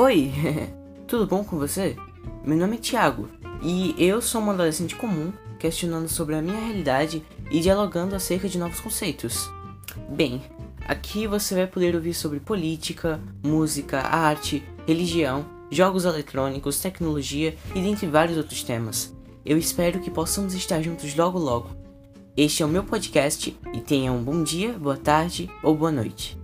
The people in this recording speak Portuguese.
Oi, tudo bom com você? Meu nome é Thiago e eu sou um adolescente comum questionando sobre a minha realidade e dialogando acerca de novos conceitos. Bem, aqui você vai poder ouvir sobre política, música, arte, religião, jogos eletrônicos, tecnologia e dentre vários outros temas. Eu espero que possamos estar juntos logo logo. Este é o meu podcast e tenha um bom dia, boa tarde ou boa noite.